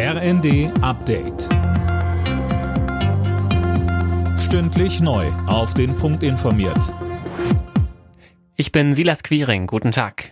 RND Update. Stündlich neu. Auf den Punkt informiert. Ich bin Silas Quiring. Guten Tag.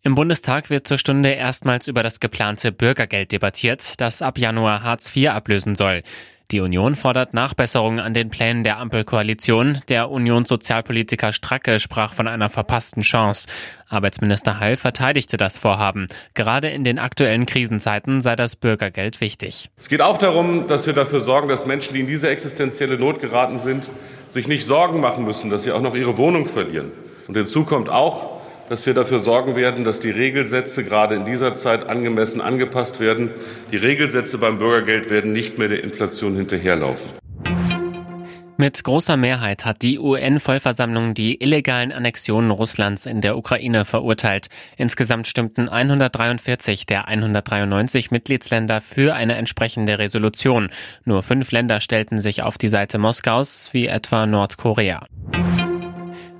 Im Bundestag wird zur Stunde erstmals über das geplante Bürgergeld debattiert, das ab Januar Hartz IV ablösen soll. Die Union fordert Nachbesserungen an den Plänen der Ampelkoalition. Der Unionssozialpolitiker Stracke sprach von einer verpassten Chance. Arbeitsminister Heil verteidigte das Vorhaben. Gerade in den aktuellen Krisenzeiten sei das Bürgergeld wichtig. Es geht auch darum, dass wir dafür sorgen, dass Menschen, die in diese existenzielle Not geraten sind, sich nicht Sorgen machen müssen, dass sie auch noch ihre Wohnung verlieren. Und hinzu kommt auch, dass wir dafür sorgen werden, dass die Regelsätze gerade in dieser Zeit angemessen angepasst werden. Die Regelsätze beim Bürgergeld werden nicht mehr der Inflation hinterherlaufen. Mit großer Mehrheit hat die UN-Vollversammlung die illegalen Annexionen Russlands in der Ukraine verurteilt. Insgesamt stimmten 143 der 193 Mitgliedsländer für eine entsprechende Resolution. Nur fünf Länder stellten sich auf die Seite Moskaus, wie etwa Nordkorea.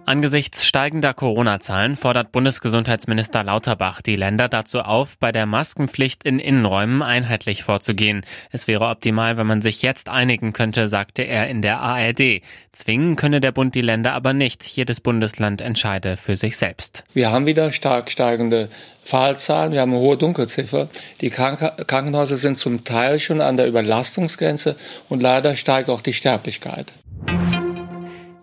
Angesichts steigender Corona-Zahlen fordert Bundesgesundheitsminister Lauterbach die Länder dazu auf, bei der Maskenpflicht in Innenräumen einheitlich vorzugehen. Es wäre optimal, wenn man sich jetzt einigen könnte, sagte er in der ARD. Zwingen könne der Bund die Länder aber nicht. Jedes Bundesland entscheide für sich selbst. Wir haben wieder stark steigende Fallzahlen, wir haben eine hohe Dunkelziffer. Die Kranken Krankenhäuser sind zum Teil schon an der Überlastungsgrenze und leider steigt auch die Sterblichkeit.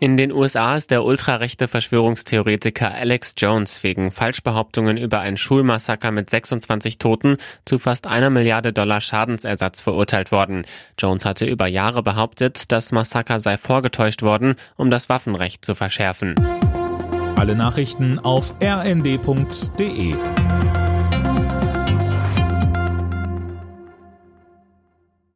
In den USA ist der ultrarechte Verschwörungstheoretiker Alex Jones wegen Falschbehauptungen über ein Schulmassaker mit 26 Toten zu fast einer Milliarde Dollar Schadensersatz verurteilt worden. Jones hatte über Jahre behauptet, das Massaker sei vorgetäuscht worden, um das Waffenrecht zu verschärfen. Alle Nachrichten auf rnd.de